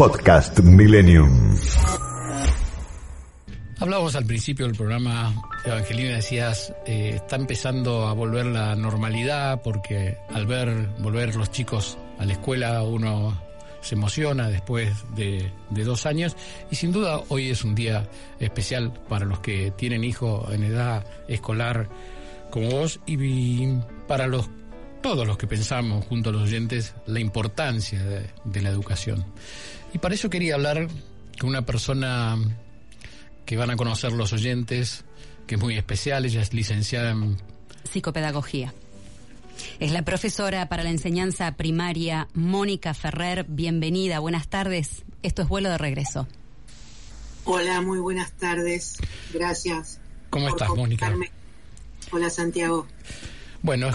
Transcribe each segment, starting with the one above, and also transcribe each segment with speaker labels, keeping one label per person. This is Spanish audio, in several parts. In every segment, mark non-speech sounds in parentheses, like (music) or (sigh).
Speaker 1: Podcast Millennium.
Speaker 2: Hablábamos al principio del programa, Evangelina, decías, eh, está empezando a volver la normalidad porque al ver volver los chicos a la escuela uno se emociona después de, dos años y sin duda hoy es un día especial para los que tienen hijos en edad escolar como vos y para los todos los que pensamos junto a los oyentes la importancia de la educación. Y para eso quería hablar con una persona que van a conocer los oyentes, que es muy especial, ella es licenciada en
Speaker 3: Psicopedagogía. Es la profesora para la enseñanza primaria Mónica Ferrer. Bienvenida, buenas tardes. Esto es vuelo de regreso.
Speaker 4: Hola, muy buenas tardes. Gracias.
Speaker 2: ¿Cómo estás, Mónica?
Speaker 4: Hola, Santiago.
Speaker 2: Bueno,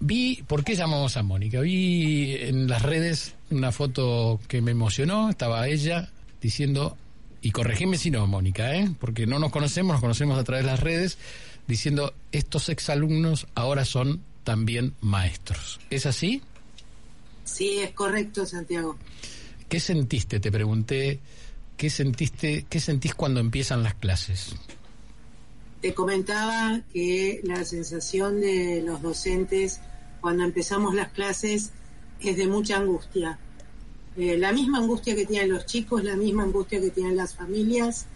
Speaker 2: vi, ¿por qué llamamos a Mónica? Vi en las redes una foto que me emocionó, estaba ella diciendo, y corregime si no, Mónica, ¿eh? porque no nos conocemos, nos conocemos a través de las redes, diciendo, estos exalumnos ahora son también maestros. ¿Es así?
Speaker 4: Sí, es correcto, Santiago.
Speaker 2: ¿Qué sentiste? Te pregunté, ¿qué sentiste, qué sentís cuando empiezan las clases?
Speaker 4: Te comentaba que la sensación de los docentes cuando empezamos las clases es de mucha angustia. Eh, la misma angustia que tienen los chicos, la misma angustia que tienen las familias.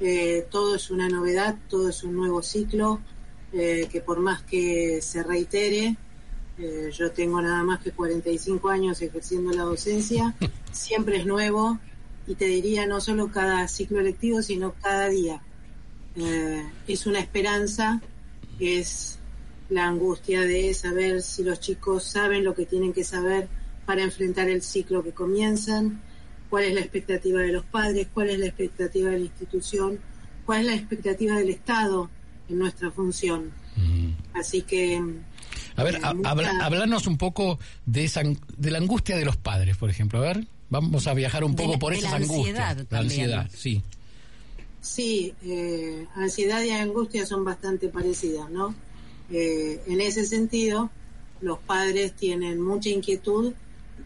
Speaker 4: Eh, todo es una novedad, todo es un nuevo ciclo, eh, que por más que se reitere, yo tengo nada más que 45 años ejerciendo la docencia, (laughs) siempre es nuevo y te diría no solo cada ciclo lectivo, sino cada día. Eh, es una esperanza, es la angustia de saber si los chicos saben lo que tienen que saber para enfrentar el ciclo que comienzan, cuál es la expectativa de los padres, cuál es la expectativa de la institución, cuál es la expectativa del Estado en nuestra función. Así que...
Speaker 2: A ver,
Speaker 4: eh,
Speaker 2: ha-
Speaker 4: mucha-
Speaker 2: habla- hablanos un poco de esa ang- de la angustia de los padres, por ejemplo. A ver, vamos a viajar un poco por
Speaker 3: de
Speaker 2: esas
Speaker 3: la
Speaker 2: angustias.
Speaker 3: ansiedad
Speaker 2: La ansiedad, sí.
Speaker 4: Sí, eh, ansiedad y angustia son bastante parecidas, ¿no? Eh, en ese sentido, los padres tienen mucha inquietud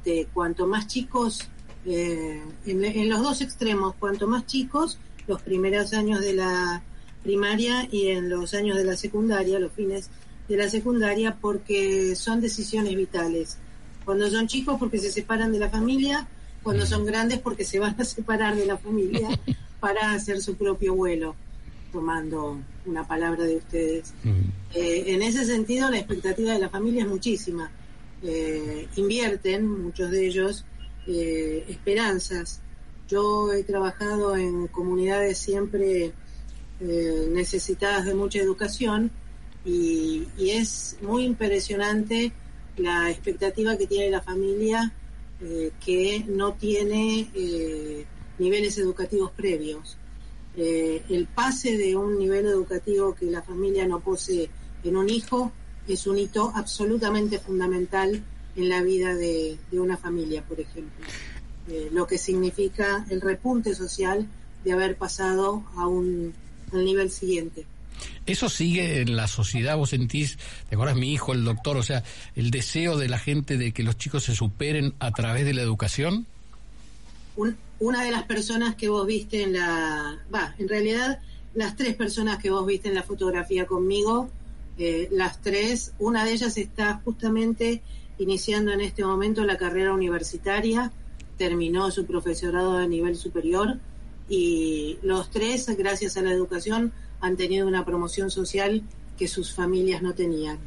Speaker 4: de cuanto más chicos, eh, en, en los dos extremos, cuanto más chicos, los primeros años de la primaria y en los años de la secundaria, los fines de la secundaria, porque son decisiones vitales. Cuando son chicos, porque se separan de la familia, cuando son grandes, porque se van a separar de la familia (laughs) para hacer su propio vuelo, tomando una palabra de ustedes. Eh, en ese sentido, la expectativa de la familia es muchísima. Eh, invierten, muchos de ellos, eh, esperanzas. Yo he trabajado en comunidades siempre necesitadas de mucha educación y, y es muy impresionante la expectativa que tiene la familia eh, que no tiene eh, niveles educativos previos. Eh, el pase de un nivel educativo que la familia no posee en un hijo es un hito absolutamente fundamental en la vida de, de una familia, por ejemplo. Eh, lo que significa el repunte social de haber pasado a un al nivel siguiente.
Speaker 2: Eso sigue en la sociedad, vos sentís, te acuerdas mi hijo, el doctor, o sea, el deseo de la gente de que los chicos se superen a través de la educación.
Speaker 4: Un- una de las personas que vos viste en la, va, en realidad las tres personas que vos viste en la fotografía conmigo, eh, las tres, una de ellas está justamente iniciando en este momento la carrera universitaria, terminó su profesorado de nivel superior y los tres, gracias a la educación, han tenido una promoción social que sus familias no tenían.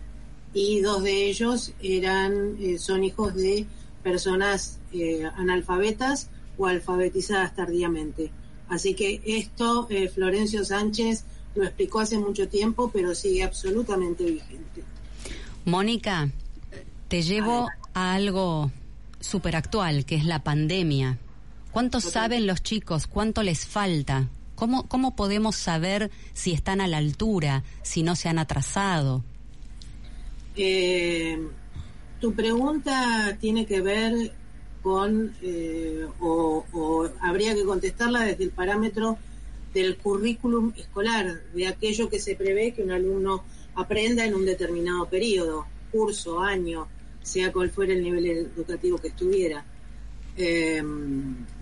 Speaker 4: Y dos de ellos eran, eh, son hijos de personas eh, analfabetas o alfabetizadas tardíamente. Así que esto eh, Florencio Sánchez lo explicó hace mucho tiempo, pero sigue absolutamente vigente.
Speaker 3: Mónica, te llevo a algo súper actual, que es la pandemia. ¿Cuánto saben los chicos? ¿Cuánto les falta? ¿Cómo, ¿Cómo podemos saber si están a la altura, si no se han atrasado?
Speaker 4: Eh, tu pregunta tiene que ver con, eh, o, habría que contestarla desde el parámetro del currículum escolar, de aquello que se prevé que un alumno aprenda en un determinado periodo, curso, año, sea cual fuera el nivel educativo que estuviera. eh,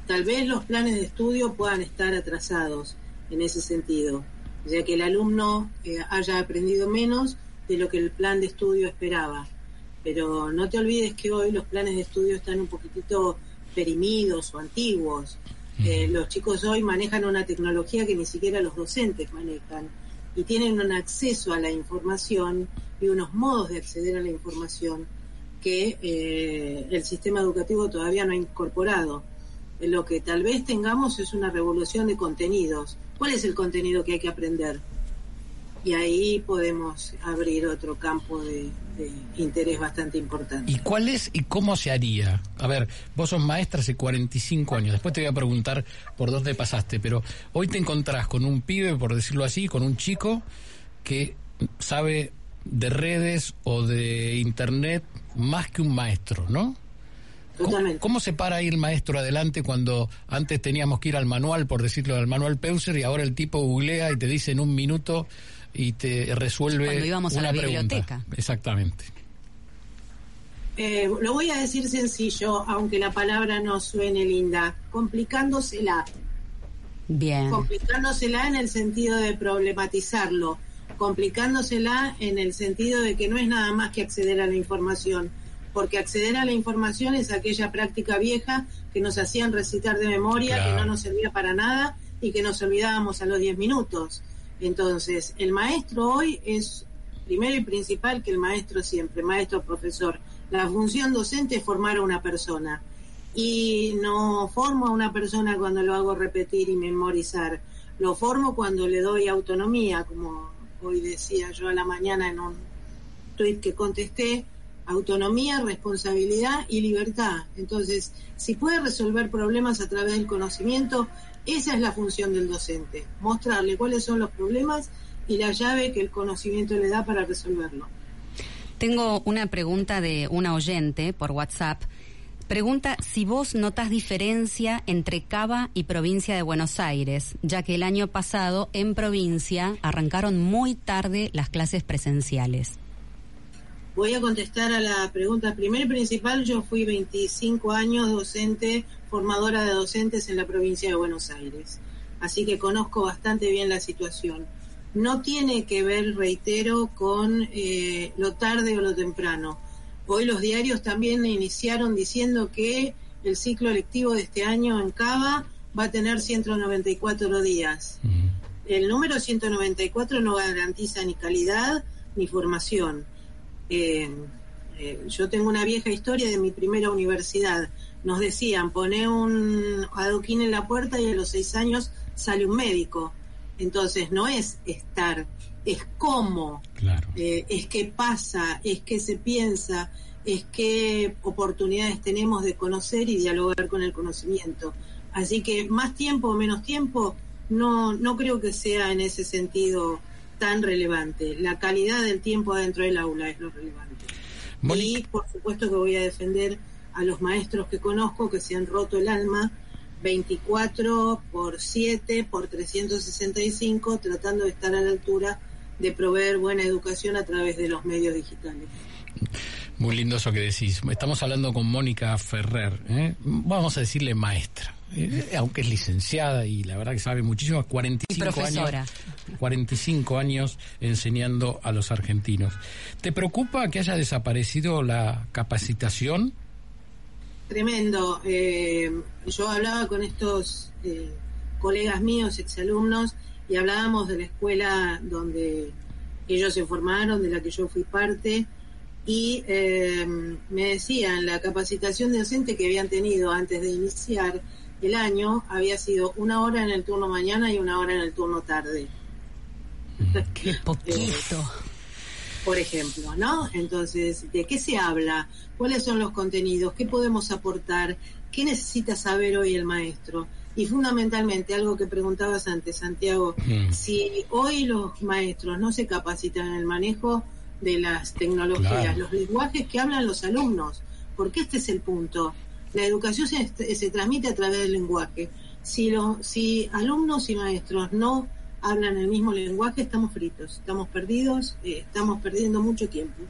Speaker 4: tal vez los planes de estudio puedan estar atrasados en ese sentido, ya que el alumno eh, haya aprendido menos de lo que el plan de estudio esperaba. Pero no te olvides que hoy los planes de estudio están un poquitito perimidos o antiguos. Eh, los chicos hoy manejan una tecnología que ni siquiera los docentes manejan y tienen un acceso a la información y unos modos de acceder a la información que eh, el sistema educativo todavía no ha incorporado. Lo que tal vez tengamos es una revolución de contenidos. ¿Cuál es el contenido que hay que aprender? Y ahí podemos abrir otro campo de, interés bastante importante.
Speaker 2: ¿Y cuál es y cómo se haría? A ver, vos sos maestra hace 45 años, después te voy a preguntar por dónde pasaste, pero hoy te encontrás con un pibe, por decirlo así, con un chico que sabe de redes o de internet más que un maestro, ¿no?
Speaker 4: Totalmente.
Speaker 2: ¿Cómo, se para ahí el maestro adelante cuando antes teníamos que ir al manual, por decirlo, al manual Peuser, y ahora el tipo googlea y te dice en un minuto y te resuelve
Speaker 3: cuando íbamos
Speaker 2: una
Speaker 3: a la
Speaker 2: pregunta?
Speaker 3: biblioteca.
Speaker 2: Exactamente.
Speaker 4: Eh, lo voy a decir sencillo, aunque la palabra no suene linda, complicándosela.
Speaker 3: Bien.
Speaker 4: Complicándosela en el sentido de problematizarlo, complicándosela en el sentido de que no es nada más que acceder a la información, porque acceder a la información es aquella práctica vieja que nos hacían recitar de memoria,
Speaker 2: Claro.
Speaker 4: que no nos servía para nada y que nos olvidábamos a los 10 minutos. Entonces, el maestro hoy es primero y principal que el maestro siempre, maestro profesor. La función docente es formar a una persona. Y no formo a una persona cuando lo hago repetir y memorizar. Lo formo cuando le doy autonomía, como hoy decía yo a la mañana en un tuit que contesté, autonomía, responsabilidad y libertad. Entonces, si puede resolver problemas a través del conocimiento, esa es la función del docente, mostrarle cuáles son los problemas y la llave que el conocimiento le da para resolverlo.
Speaker 3: Tengo una pregunta de una oyente por WhatsApp. Pregunta si vos notas diferencia entre Cava y provincia de Buenos Aires, ya que el año pasado en provincia arrancaron muy tarde las clases presenciales.
Speaker 4: Voy a contestar a la pregunta primera y principal. Yo fui 25 años docente, formadora de docentes en la provincia de Buenos Aires. Así que conozco bastante bien la situación. No tiene que ver, reitero, con eh, lo tarde o lo temprano. Hoy los diarios también iniciaron diciendo que el ciclo lectivo de este año en Cava va a tener 194 días. El número 194 no garantiza ni calidad ni formación. Eh, eh, yo tengo una vieja historia de mi primera universidad. Nos decían, pone un adoquín en la puerta y a los seis años sale un médico. Entonces no es estar, es cómo,
Speaker 2: Claro.
Speaker 4: eh, es qué pasa, es qué se piensa, es qué oportunidades tenemos de conocer y dialogar con el conocimiento. Así que más tiempo o menos tiempo, no, no creo que sea en ese sentido tan relevante. La calidad del tiempo adentro del aula es lo relevante. Y por supuesto que voy a defender a los maestros que conozco que se han roto el alma 24 por 7 por 365 tratando de estar a la altura de proveer buena educación a través de los medios digitales.
Speaker 2: Muy lindo eso que decís. Estamos hablando con Mónica Ferrer, ¿eh? vamos a decirle maestra, ¿eh? aunque es licenciada y la verdad que sabe muchísimo, 45
Speaker 3: Y profesora.
Speaker 2: años, 45 años enseñando a los argentinos. ¿Te preocupa que haya desaparecido la capacitación?
Speaker 4: Tremendo. Eh, yo hablaba con estos eh, colegas míos, exalumnos, y hablábamos de la escuela donde ellos se formaron, de la que yo fui parte, y eh, me decían la capacitación docente que habían tenido antes de iniciar el año había sido una hora en el turno mañana y una hora en el turno tarde. (laughs)
Speaker 3: Qué poquito.
Speaker 4: por ejemplo, ¿no? Entonces, ¿de qué se habla? ¿Cuáles son los contenidos? ¿Qué podemos aportar? ¿Qué necesita saber hoy el maestro? Y fundamentalmente, algo que preguntabas antes, Santiago,
Speaker 2: Mm.
Speaker 4: si hoy los maestros no se capacitan en el manejo de las tecnologías,
Speaker 2: Claro.
Speaker 4: los lenguajes que hablan los alumnos, porque este es el punto. La educación se, se transmite a través del lenguaje. Si, los, si alumnos y maestros no hablan el mismo lenguaje, estamos fritos, estamos perdidos, eh, estamos perdiendo mucho tiempo.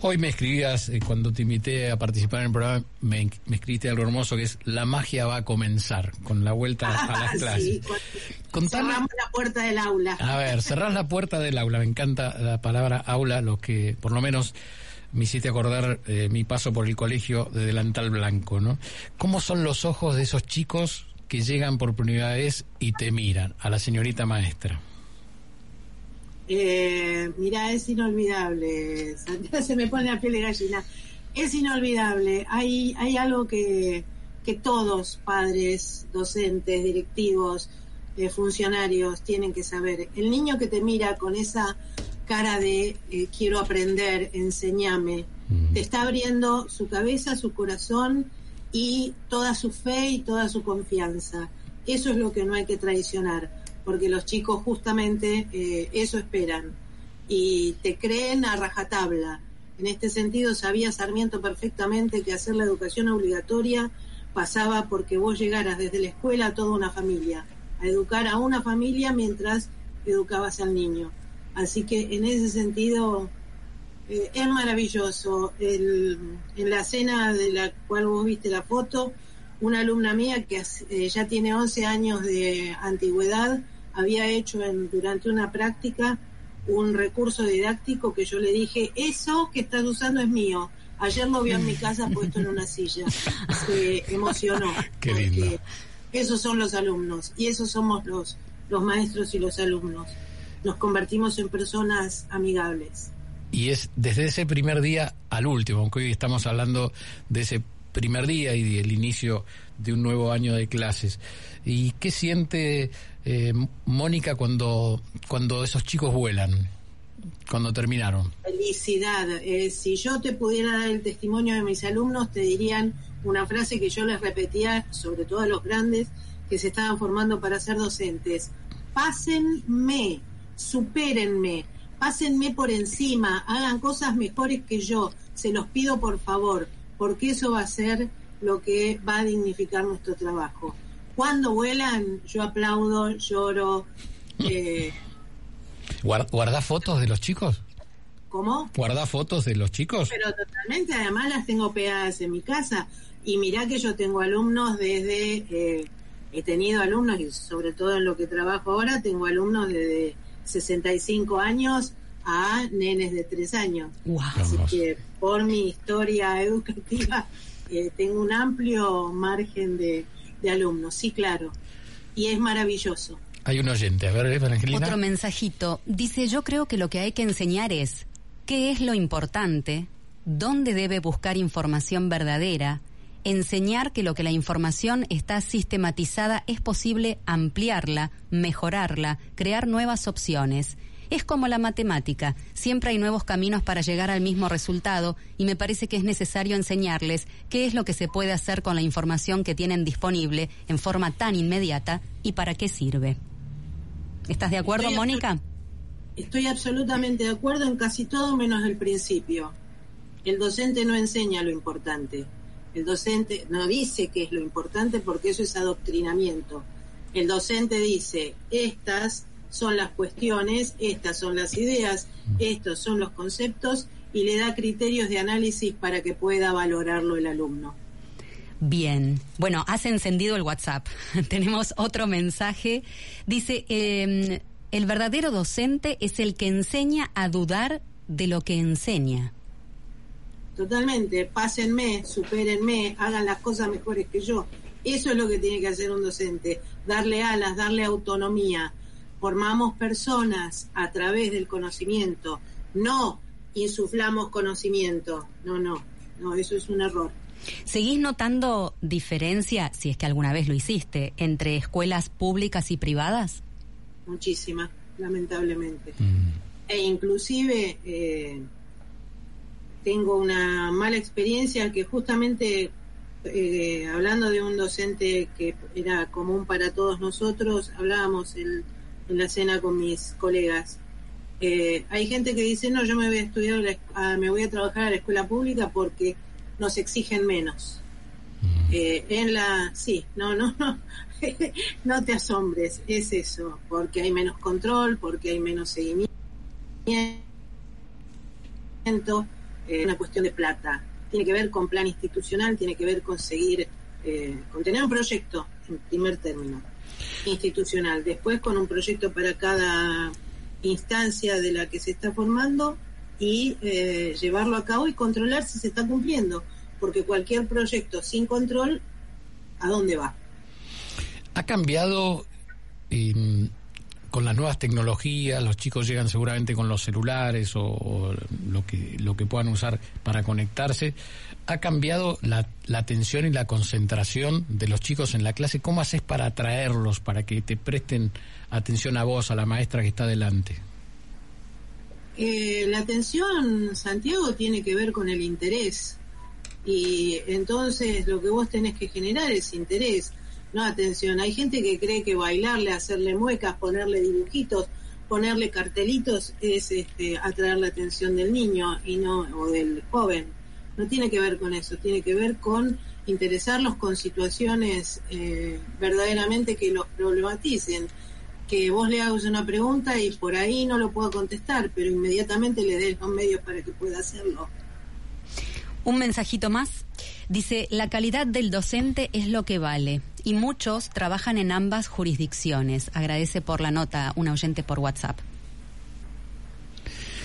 Speaker 2: Hoy me escribías, eh, cuando te invité a participar en el programa, me, me, escribiste algo hermoso que es la magia va a comenzar con la vuelta a (laughs) las clases. Sí,
Speaker 4: cerramos la puerta del aula.
Speaker 2: A ver, cerrar la puerta del aula. Me encanta la palabra aula, lo que por lo menos me hiciste acordar eh, mi paso por el colegio de delantal blanco, ¿no? ¿Cómo son los ojos de esos chicos que llegan por primera vez y te miran a la señorita maestra?
Speaker 4: Eh, mira, es inolvidable. (laughs) Se me pone la piel de gallina. Es inolvidable. Hay, hay algo que, que todos, padres, docentes, directivos, eh, funcionarios, tienen que saber. El niño que te mira con esa cara de eh, quiero aprender, enséñame, te está abriendo su cabeza, su corazón y toda su fe y toda su confianza. Eso es lo que no hay que traicionar porque los chicos justamente eh, eso esperan y te creen a rajatabla. En este sentido, sabía Sarmiento perfectamente que hacer la educación obligatoria pasaba porque vos llegaras desde la escuela a toda una familia, a educar a una familia mientras educabas al niño. Así que en ese sentido eh, es maravilloso. en la cena de la cual vos viste la foto, una alumna mía que eh, ya tiene 11 años de antigüedad, había hecho en, durante una práctica un recurso didáctico que yo le dije, eso que estás usando es mío. Ayer lo vio en mi casa puesto en una silla. Se emocionó. (laughs)
Speaker 2: Qué lindo.
Speaker 4: Esos son los alumnos y esos somos los, los maestros y los alumnos. Nos convertimos en personas amigables.
Speaker 2: Y es desde ese primer día al último, aunque hoy estamos hablando de ese primer día y del inicio de un nuevo año de clases. ¿Y qué siente eh, Mónica cuando, cuando esos chicos vuelan? Cuando terminaron.
Speaker 4: Felicidad. Eh, si yo te pudiera dar el testimonio de mis alumnos, te dirían una frase que yo les repetía, sobre todo a los grandes que se estaban formando para ser docentes. Pásenme, supérenme, pásenme por encima, hagan cosas mejores que yo, se los pido por favor, porque eso va a ser lo que va a dignificar nuestro trabajo. Cuando vuelan, yo aplaudo, lloro. Eh,
Speaker 2: ¿Guarda fotos de los chicos?
Speaker 4: ¿Cómo?
Speaker 2: ¿Guarda fotos de los chicos?
Speaker 4: Pero totalmente, además las tengo pegadas en mi casa. Y mirá que yo tengo alumnos desde, eh, he tenido alumnos, y sobre todo en lo que trabajo ahora, tengo alumnos desde 65 años a nenes de 3 años. Así que por mi historia educativa (laughs) eh, tengo un amplio margen de, alumnos, sí, claro. Y es maravilloso.
Speaker 2: Hay un oyente, a ver, Evangelina.
Speaker 3: Otro mensajito. Dice, yo creo que lo que hay que enseñar es qué es lo importante, dónde debe buscar información verdadera, enseñar que lo que la información está sistematizada es posible ampliarla, mejorarla, crear nuevas opciones es como la matemática, siempre hay nuevos caminos para llegar al mismo resultado y me parece que es necesario enseñarles qué es lo que se puede hacer con la información que tienen disponible en forma tan inmediata y para qué sirve. ¿Estás de acuerdo, Mónica?
Speaker 4: Estoy absolutamente de acuerdo en casi todo menos el principio. El docente no enseña lo importante. El docente no dice qué es lo importante porque eso es adoctrinamiento. El docente dice, estas son las cuestiones, estas son las ideas, estos son los conceptos y le da criterios de análisis para que pueda valorarlo el alumno.
Speaker 3: Bien, bueno, has encendido el WhatsApp. (laughs) Tenemos otro mensaje. Dice, em, el verdadero docente es el que enseña a dudar de lo que enseña.
Speaker 4: Totalmente, pásenme, supérenme, hagan las cosas mejores que yo. Eso es lo que tiene que hacer un docente, darle alas, darle autonomía, formamos personas a través del conocimiento, no insuflamos conocimiento, no, no, no, eso es un error.
Speaker 3: ¿Seguís notando diferencia, si es que alguna vez lo hiciste, entre escuelas públicas y privadas?
Speaker 4: Muchísima, lamentablemente. Mm. E inclusive eh, tengo una mala experiencia que justamente eh, hablando de un docente que era común para todos nosotros, hablábamos el en la cena con mis colegas. Eh, hay gente que dice, no, yo me voy a estudiar, me voy a trabajar a la escuela pública porque nos exigen menos. Mm. Eh, en la, sí, no, no, (laughs) no, no te asombres, es eso, porque hay menos control, porque hay menos seguimiento, eh, una cuestión de plata, tiene que ver con plan institucional, tiene que ver con seguir, eh, con tener un proyecto en primer término institucional, después con un proyecto para cada instancia de la que se está formando y eh, llevarlo a cabo y controlar si se está cumpliendo, porque cualquier proyecto sin control, ¿a dónde va?
Speaker 2: Ha cambiado con las nuevas tecnologías, los chicos llegan seguramente con los celulares o, lo que lo que puedan usar para conectarse. Ha cambiado la, la, atención y la concentración de los chicos en la clase. ¿Cómo haces para atraerlos, para que te presten atención a vos, a la maestra que está delante?
Speaker 4: Eh, la atención, Santiago, tiene que ver con el interés. Y entonces lo que vos tenés que generar es interés no, atención, hay gente que cree que bailarle, hacerle muecas, ponerle dibujitos, ponerle cartelitos es este, atraer la atención del niño y no o del joven. No tiene que ver con eso, tiene que ver con interesarlos con situaciones eh, verdaderamente que los problematicen. Que vos le hagas una pregunta y por ahí no lo puedo contestar, pero inmediatamente le des los medios para que pueda hacerlo.
Speaker 3: Un mensajito más. Dice, la calidad del docente es lo que vale y muchos trabajan en ambas jurisdicciones. Agradece por la nota un oyente por WhatsApp.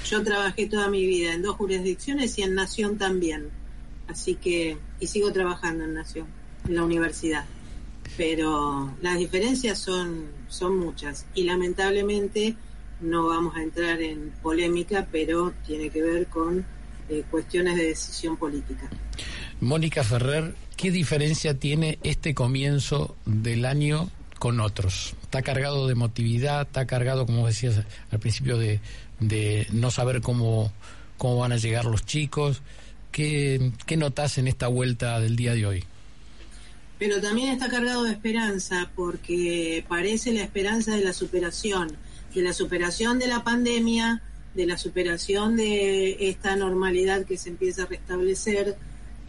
Speaker 4: Yo trabajé toda mi vida en dos jurisdicciones y en Nación también. Así que, y sigo trabajando en Nación, en la universidad. Pero las diferencias son, son muchas y lamentablemente no vamos a entrar en polémica, pero tiene que ver con eh, cuestiones de decisión política.
Speaker 2: Mónica Ferrer, ¿qué diferencia tiene este comienzo del año con otros? Está cargado de emotividad, está cargado, como decías al principio, de, no saber cómo, cómo van a llegar los chicos. ¿Qué, ¿Qué notas en esta vuelta del día de hoy?
Speaker 4: Pero también está cargado de esperanza, porque parece la esperanza de la superación, de la superación de la pandemia, de la superación de esta normalidad que se empieza a restablecer,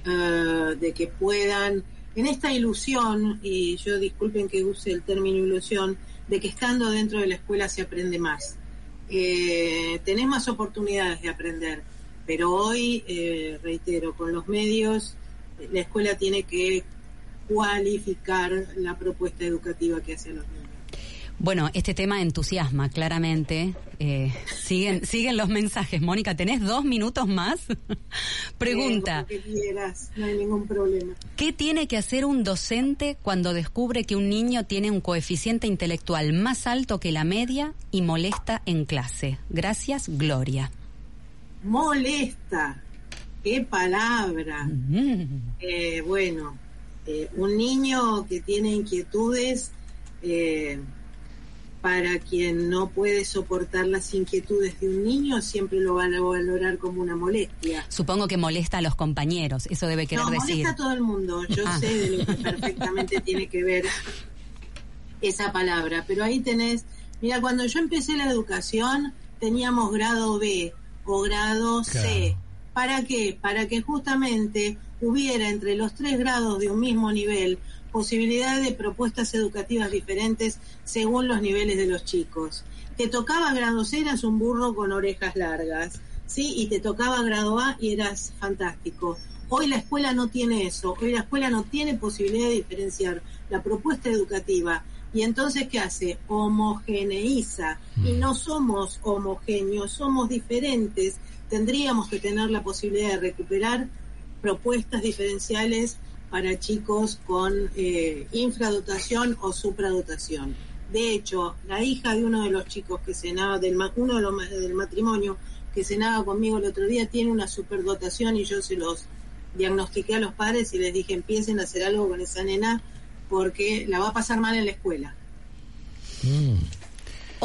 Speaker 4: eh, de que puedan, en esta ilusión, y yo disculpen que use el término ilusión, de que estando dentro de la escuela se aprende más. Eh, tenés más oportunidades de aprender, pero hoy, eh, reitero, con los medios, la escuela tiene que cualificar la propuesta educativa que hace los niños.
Speaker 3: Bueno, este tema entusiasma claramente. Eh, siguen, (laughs) siguen los mensajes. Mónica, ¿tenés dos minutos más? (laughs) Pregunta.
Speaker 4: no hay ningún problema.
Speaker 3: ¿Qué tiene que hacer un docente cuando descubre que un niño tiene un coeficiente intelectual más alto que la media y molesta en clase? Gracias, Gloria.
Speaker 4: Molesta. Qué palabra. Eh, bueno, eh, un niño que tiene inquietudes para quien no puede soportar las inquietudes de un niño, siempre lo van a valorar como una molestia.
Speaker 3: Supongo que molesta a los compañeros, eso debe querer decir.
Speaker 4: molesta a todo el mundo, yo ah. sé de lo que perfectamente tiene que ver esa palabra, pero ahí tenés, mira, cuando yo empecé la educación teníamos grado B o grado C. ¿Para qué? Para que justamente hubiera entre los tres grados de un mismo nivel posibilidad de propuestas educativas diferentes según los niveles de los chicos. Te tocaba grado C, eras un burro con orejas largas, ¿sí? Y te tocaba grado A y eras fantástico. Hoy la escuela no tiene eso, hoy la escuela no tiene posibilidad de diferenciar la propuesta educativa. Y entonces, ¿qué hace? Homogeneiza. Y mm. no somos homogéneos, somos diferentes. Tendríamos que tener la posibilidad de recuperar propuestas diferenciales para chicos con eh, infradotación o supradotación. De hecho, la hija de uno de los chicos que cenaba, del, uno de los, del matrimonio que cenaba conmigo el otro día, tiene una superdotación y yo se los diagnostiqué a los padres y les dije empiecen a hacer algo con esa nena porque la va a pasar mal en la escuela.
Speaker 3: Mm.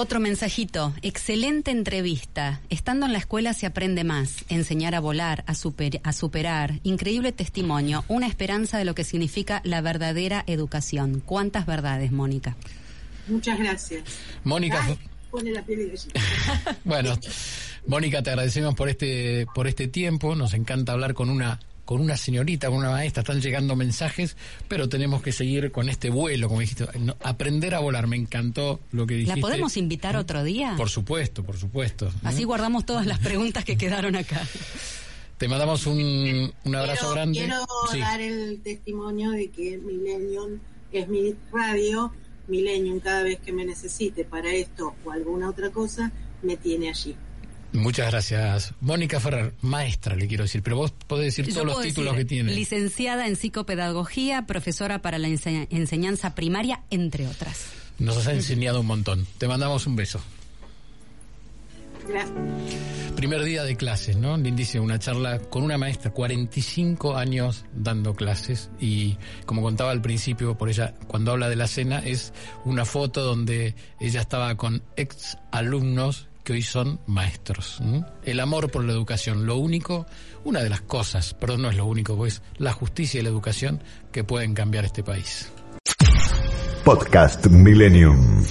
Speaker 3: Otro mensajito, excelente entrevista. Estando en la escuela se aprende más, enseñar a volar, a, a superar. Increíble testimonio, una esperanza de lo que significa la verdadera educación. ¿Cuántas verdades, Mónica?
Speaker 4: Muchas gracias.
Speaker 2: Mónica. (laughs) bueno, Mónica, te agradecemos por este, por este tiempo. Nos encanta hablar con una con una señorita, con una maestra, están llegando mensajes, pero tenemos que seguir con este vuelo, como dijiste, aprender a volar. Me encantó lo que dijiste.
Speaker 3: ¿La podemos invitar otro día?
Speaker 2: Por supuesto, por supuesto.
Speaker 3: Así guardamos todas las preguntas que (laughs) quedaron acá.
Speaker 2: Te mandamos un, un abrazo
Speaker 4: quiero,
Speaker 2: grande.
Speaker 4: Quiero
Speaker 2: Sí.
Speaker 4: dar el testimonio de que Millennium es mi radio. Millennium, cada vez que me necesite para esto o alguna otra cosa, me tiene allí.
Speaker 2: Muchas gracias. Mónica Ferrer, maestra, le quiero decir, pero vos podés decir
Speaker 3: Yo
Speaker 2: todos los títulos
Speaker 3: decir,
Speaker 2: que tiene.
Speaker 3: Licenciada en psicopedagogía, profesora para la ense- enseñanza primaria, entre otras.
Speaker 2: Nos has enseñado un montón. Te mandamos un beso.
Speaker 4: Gracias.
Speaker 2: Primer día de clases, ¿no? Lindísima, una charla con una maestra, 45 años dando clases y como contaba al principio, por ella, cuando habla de la cena, es una foto donde ella estaba con ex alumnos hoy son maestros. El amor por la educación, lo único, una de las cosas, perdón, no es lo único, pues la justicia y la educación que pueden cambiar este país.
Speaker 1: Podcast Millennium.